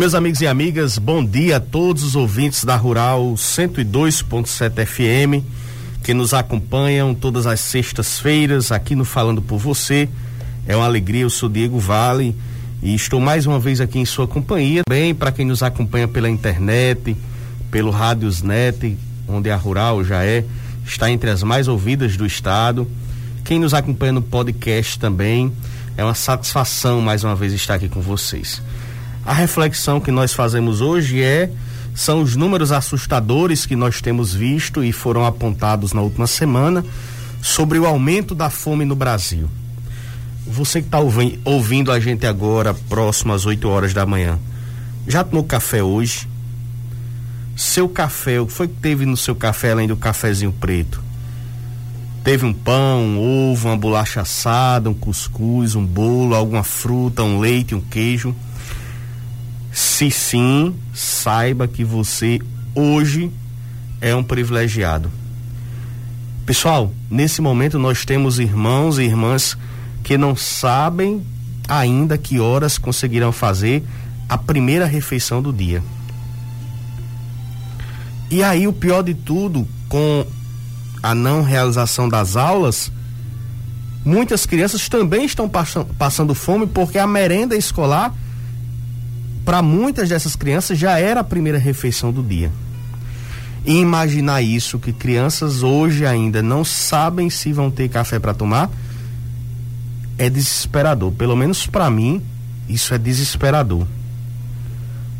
Meus amigos e amigas, bom dia a todos os ouvintes da Rural 102.7 FM que nos acompanham todas as sextas-feiras aqui no Falando por Você. É uma alegria, eu sou Diego Vale e estou mais uma vez aqui em sua companhia. Bem, para quem nos acompanha pela internet, pelo Rádiosnet, onde a Rural já é, está entre as mais ouvidas do estado. Quem nos acompanha no podcast também, é uma satisfação mais uma vez estar aqui com vocês. A reflexão que nós fazemos hoje é são os números assustadores que nós temos visto e foram apontados na última semana sobre o aumento da fome no Brasil. Você que está ouvindo a gente agora, próximo às 8 horas da manhã, já tomou café hoje? Seu café, o que foi que teve no seu café além do cafezinho preto? Teve um pão, um ovo, uma bolacha assada, um cuscuz, um bolo, alguma fruta, um leite, um queijo? Se sim, saiba que você hoje é um privilegiado. Pessoal, nesse momento nós temos irmãos e irmãs que não sabem ainda que horas conseguirão fazer a primeira refeição do dia. E aí o pior de tudo, com a não realização das aulas, muitas crianças também estão passando fome porque a merenda escolar para muitas dessas crianças já era a primeira refeição do dia. E imaginar isso, que crianças hoje ainda não sabem se vão ter café para tomar, é desesperador. Pelo menos para mim, isso é desesperador.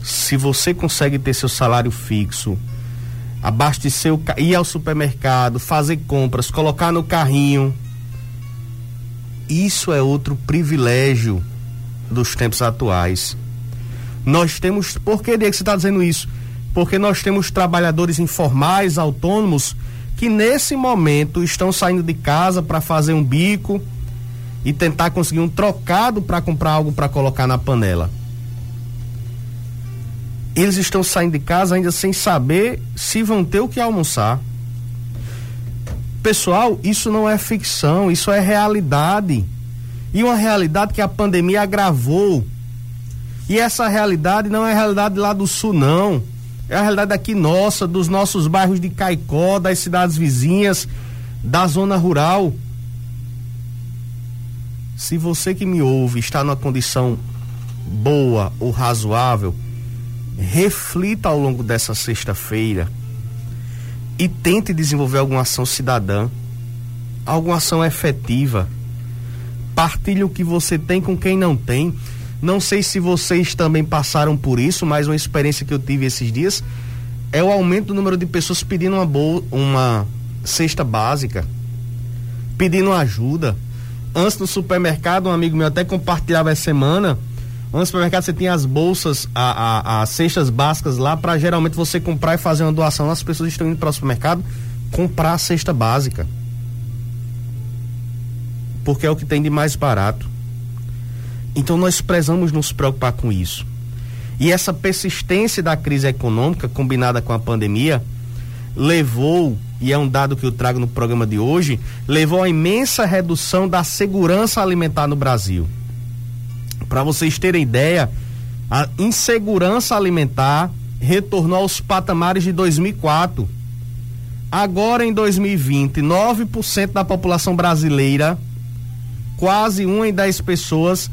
Se você consegue ter seu salário fixo, abastecer o ir ao supermercado, fazer compras, colocar no carrinho, isso é outro privilégio dos tempos atuais. Nós temos. Por que, Diego, você está dizendo isso? Porque nós temos trabalhadores informais, autônomos, que nesse momento estão saindo de casa para fazer um bico e tentar conseguir um trocado para comprar algo para colocar na panela. Eles estão saindo de casa ainda sem saber se vão ter o que almoçar. Pessoal, isso não é ficção, isso é realidade. E uma realidade que a pandemia agravou e essa realidade não é a realidade lá do sul, não. É a realidade aqui nossa, dos nossos bairros de Caicó, das cidades vizinhas, da zona rural. Se você que me ouve está numa condição boa ou razoável, reflita ao longo dessa sexta-feira e tente desenvolver alguma ação cidadã, alguma ação efetiva. Partilhe o que você tem com quem não tem. Não sei se vocês também passaram por isso, mas uma experiência que eu tive esses dias é o aumento do número de pessoas pedindo uma, boa, uma cesta básica, pedindo ajuda. Antes no supermercado, um amigo meu até compartilhava essa semana. No supermercado você tinha as bolsas, as cestas básicas lá para geralmente você comprar e fazer uma doação. As pessoas estão indo para o supermercado comprar a cesta básica. Porque é o que tem de mais barato. Então nós precisamos nos preocupar com isso. E essa persistência da crise econômica combinada com a pandemia levou, e é um dado que eu trago no programa de hoje, levou a imensa redução da segurança alimentar no Brasil. Para vocês terem ideia, a insegurança alimentar retornou aos patamares de 2004. Agora em 2020, 9% da população brasileira, quase uma em 10 pessoas,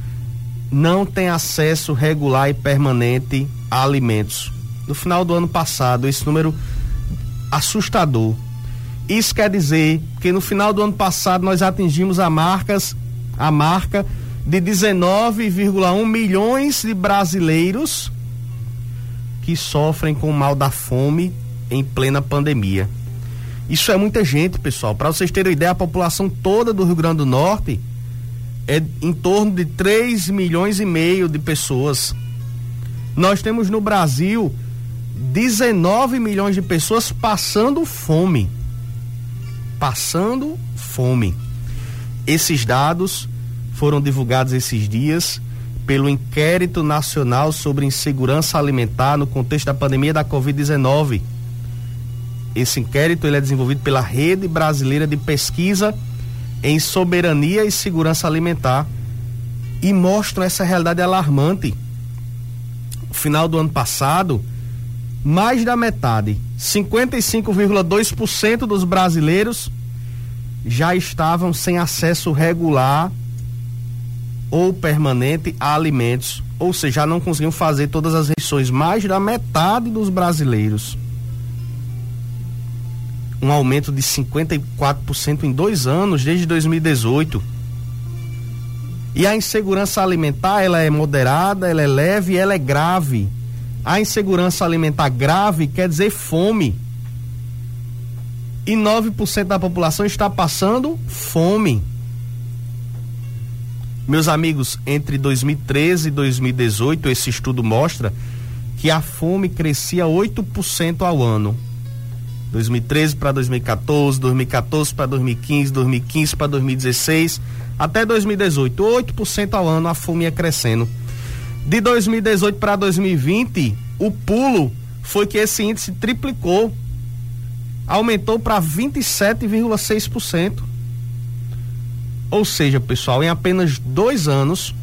não tem acesso regular e permanente a alimentos. No final do ano passado, esse número assustador. Isso quer dizer que no final do ano passado nós atingimos a marcas a marca de 19,1 milhões de brasileiros que sofrem com o mal da fome em plena pandemia. Isso é muita gente, pessoal. Para vocês terem ideia, a população toda do Rio Grande do Norte é em torno de 3 milhões e meio de pessoas. Nós temos no Brasil 19 milhões de pessoas passando fome. Passando fome. Esses dados foram divulgados esses dias pelo Inquérito Nacional sobre Insegurança Alimentar no contexto da pandemia da Covid-19. Esse inquérito ele é desenvolvido pela Rede Brasileira de Pesquisa em Soberania e Segurança Alimentar e mostra essa realidade alarmante. No final do ano passado, mais da metade, 55,2% dos brasileiros já estavam sem acesso regular ou permanente a alimentos, ou seja, não conseguiam fazer todas as refeições. Mais da metade dos brasileiros. Um aumento de 54% em dois anos, desde 2018. E a insegurança alimentar, ela é moderada, ela é leve ela é grave. A insegurança alimentar grave quer dizer fome. E 9% da população está passando fome. Meus amigos, entre 2013 e 2018, esse estudo mostra que a fome crescia 8% ao ano. 2013 para 2014, 2014 para 2015, 2015 para 2016, até 2018, 8% ao ano a fome ia crescendo. De 2018 para 2020, o pulo foi que esse índice triplicou, aumentou para 27,6%. Ou seja, pessoal, em apenas dois anos,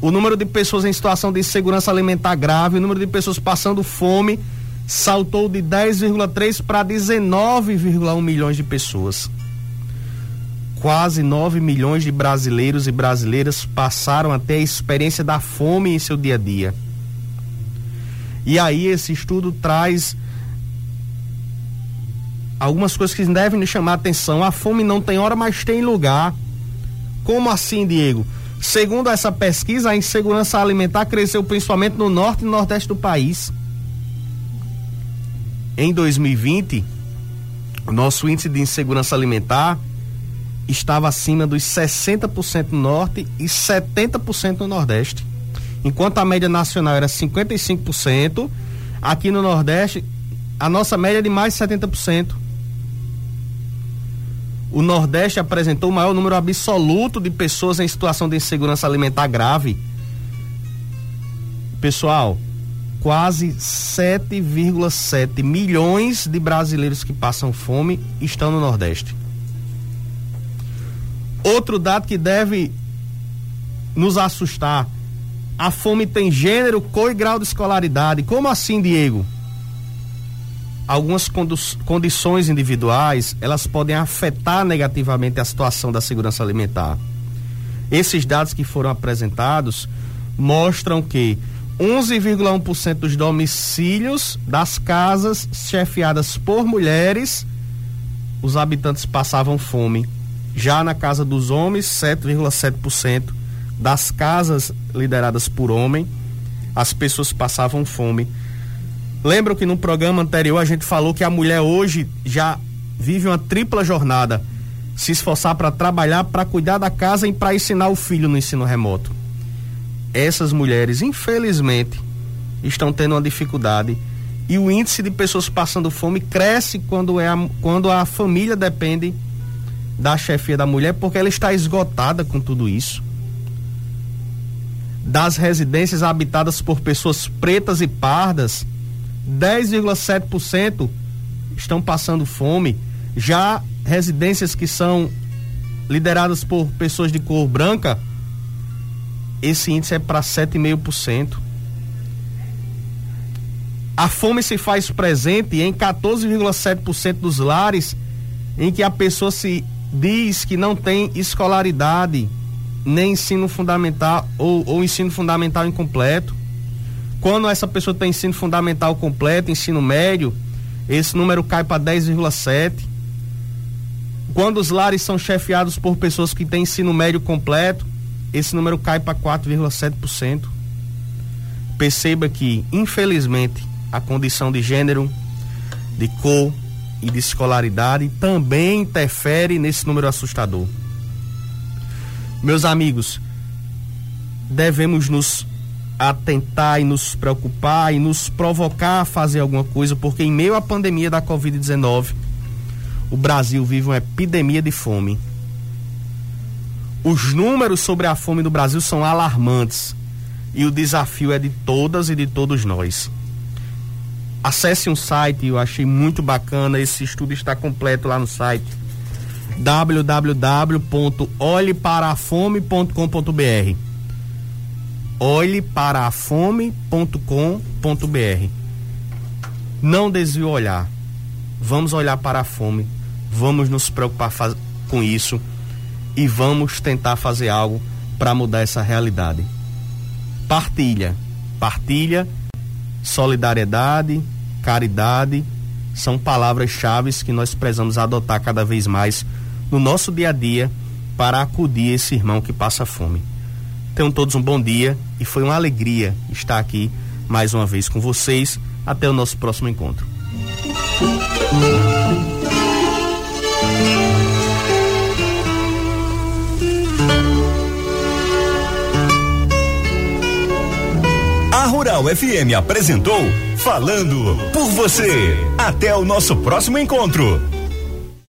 o número de pessoas em situação de insegurança alimentar grave, o número de pessoas passando fome, saltou de 10,3 para 19,1 milhões de pessoas. Quase 9 milhões de brasileiros e brasileiras passaram até a experiência da fome em seu dia a dia. E aí esse estudo traz algumas coisas que devem nos chamar a atenção. A fome não tem hora, mas tem lugar. Como assim, Diego? Segundo essa pesquisa, a insegurança alimentar cresceu principalmente no norte e no nordeste do país. Em 2020, o nosso índice de insegurança alimentar estava acima dos 60% no norte e 70% no nordeste. Enquanto a média nacional era 55%, aqui no nordeste a nossa média é de mais de 70% o Nordeste apresentou o maior número absoluto de pessoas em situação de insegurança alimentar grave. Pessoal, quase 7,7 milhões de brasileiros que passam fome estão no Nordeste. Outro dado que deve nos assustar: a fome tem gênero, cor e grau de escolaridade. Como assim, Diego? algumas condições individuais elas podem afetar negativamente a situação da segurança alimentar. Esses dados que foram apresentados mostram que 11,1% dos domicílios das casas chefiadas por mulheres, os habitantes passavam fome. Já na casa dos homens, 7,7% das casas lideradas por homem, as pessoas passavam fome. Lembram que no programa anterior a gente falou que a mulher hoje já vive uma tripla jornada: se esforçar para trabalhar, para cuidar da casa e para ensinar o filho no ensino remoto. Essas mulheres, infelizmente, estão tendo uma dificuldade e o índice de pessoas passando fome cresce quando, é a, quando a família depende da chefia da mulher, porque ela está esgotada com tudo isso. Das residências habitadas por pessoas pretas e pardas, 10,7% estão passando fome. Já residências que são lideradas por pessoas de cor branca, esse índice é para 7,5%. A fome se faz presente em 14,7% dos lares em que a pessoa se diz que não tem escolaridade, nem ensino fundamental ou, ou ensino fundamental incompleto. Quando essa pessoa tem ensino fundamental completo, ensino médio, esse número cai para 10,7. Quando os lares são chefiados por pessoas que têm ensino médio completo, esse número cai para 4,7%. Perceba que, infelizmente, a condição de gênero, de cor e de escolaridade também interfere nesse número assustador. Meus amigos, devemos nos a tentar e nos preocupar e nos provocar a fazer alguma coisa, porque em meio à pandemia da Covid-19, o Brasil vive uma epidemia de fome. Os números sobre a fome no Brasil são alarmantes. E o desafio é de todas e de todos nós. Acesse um site, eu achei muito bacana, esse estudo está completo lá no site. www.olheparafome.com.br olheparafome.com.br Não desvie o olhar. Vamos olhar para a fome, vamos nos preocupar com isso e vamos tentar fazer algo para mudar essa realidade. Partilha, partilha, solidariedade, caridade são palavras-chave que nós precisamos adotar cada vez mais no nosso dia a dia para acudir esse irmão que passa fome. Tenham todos um bom dia e foi uma alegria estar aqui mais uma vez com vocês. Até o nosso próximo encontro. Rural FM apresentou Falando por você. Até o nosso próximo encontro.